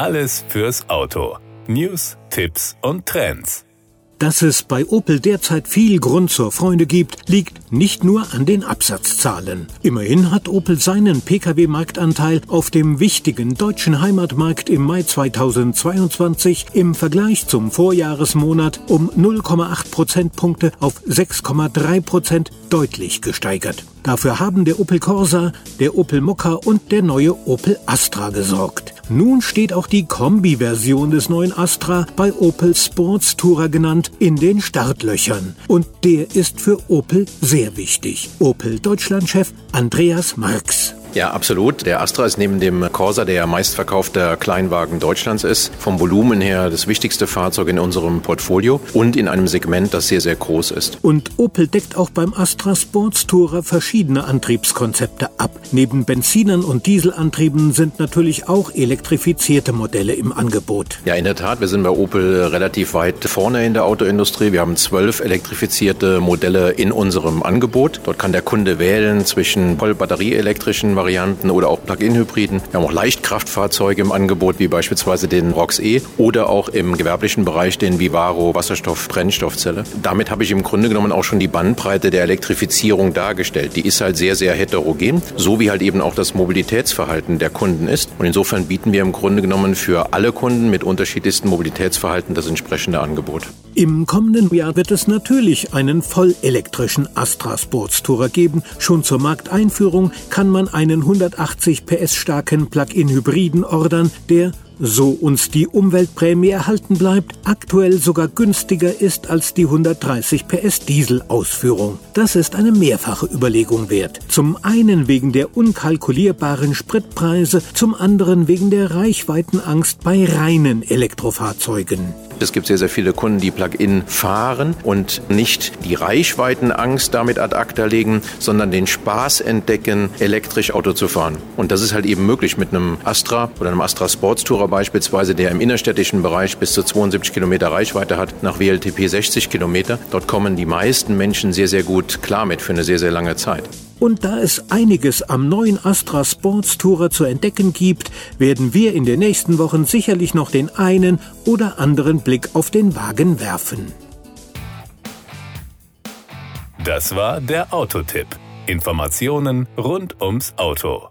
Alles fürs Auto. News, Tipps und Trends. Dass es bei Opel derzeit viel Grund zur Freude gibt, liegt nicht nur an den Absatzzahlen. Immerhin hat Opel seinen Pkw-Marktanteil auf dem wichtigen deutschen Heimatmarkt im Mai 2022 im Vergleich zum Vorjahresmonat um 0,8 Prozentpunkte auf 6,3 Prozent deutlich gesteigert. Dafür haben der Opel Corsa, der Opel Mokka und der neue Opel Astra gesorgt. Nun steht auch die Kombi-Version des neuen Astra bei Opel Sports Tourer genannt in den Startlöchern. Und der ist für Opel sehr wichtig. Opel Deutschland-Chef Andreas Marx. Ja, absolut. Der Astra ist neben dem Corsa der meistverkaufte Kleinwagen Deutschlands ist. Vom Volumen her das wichtigste Fahrzeug in unserem Portfolio und in einem Segment, das sehr, sehr groß ist. Und Opel deckt auch beim Astra Sports Tourer verschiedene Antriebskonzepte ab. Neben Benzinern und Dieselantrieben sind natürlich auch elektrifizierte Modelle im Angebot. Ja, in der Tat. Wir sind bei Opel relativ weit vorne in der Autoindustrie. Wir haben zwölf elektrifizierte Modelle in unserem Angebot. Dort kann der Kunde wählen zwischen voll batterieelektrischen Varianten oder auch Plug-in-Hybriden. Wir haben auch Leichtkraftfahrzeuge im Angebot, wie beispielsweise den ROX-E oder auch im gewerblichen Bereich den Vivaro Wasserstoff-Brennstoffzelle. Damit habe ich im Grunde genommen auch schon die Bandbreite der Elektrifizierung dargestellt. Die ist halt sehr, sehr heterogen, so wie halt eben auch das Mobilitätsverhalten der Kunden ist. Und insofern bieten wir im Grunde genommen für alle Kunden mit unterschiedlichsten Mobilitätsverhalten das entsprechende Angebot. Im kommenden Jahr wird es natürlich einen vollelektrischen Astra Sports Tourer geben. Schon zur Markteinführung kann man einen 180 PS starken Plug-in-Hybriden ordern, der so uns die Umweltprämie erhalten bleibt, aktuell sogar günstiger ist als die 130 PS Diesel-Ausführung. Das ist eine mehrfache Überlegung wert. Zum einen wegen der unkalkulierbaren Spritpreise, zum anderen wegen der Reichweitenangst bei reinen Elektrofahrzeugen. Es gibt sehr, sehr viele Kunden, die Plug-in fahren und nicht die Reichweitenangst damit ad acta legen, sondern den Spaß entdecken, elektrisch Auto zu fahren. Und das ist halt eben möglich mit einem Astra oder einem Astra Sports Tourer beispielsweise, der im innerstädtischen Bereich bis zu 72 Kilometer Reichweite hat, nach WLTP 60 Kilometer. Dort kommen die meisten Menschen sehr, sehr gut klar mit für eine sehr, sehr lange Zeit. Und da es einiges am neuen Astra Sports Tourer zu entdecken gibt, werden wir in den nächsten Wochen sicherlich noch den einen oder anderen Blick auf den Wagen werfen. Das war der Autotipp. Informationen rund ums Auto.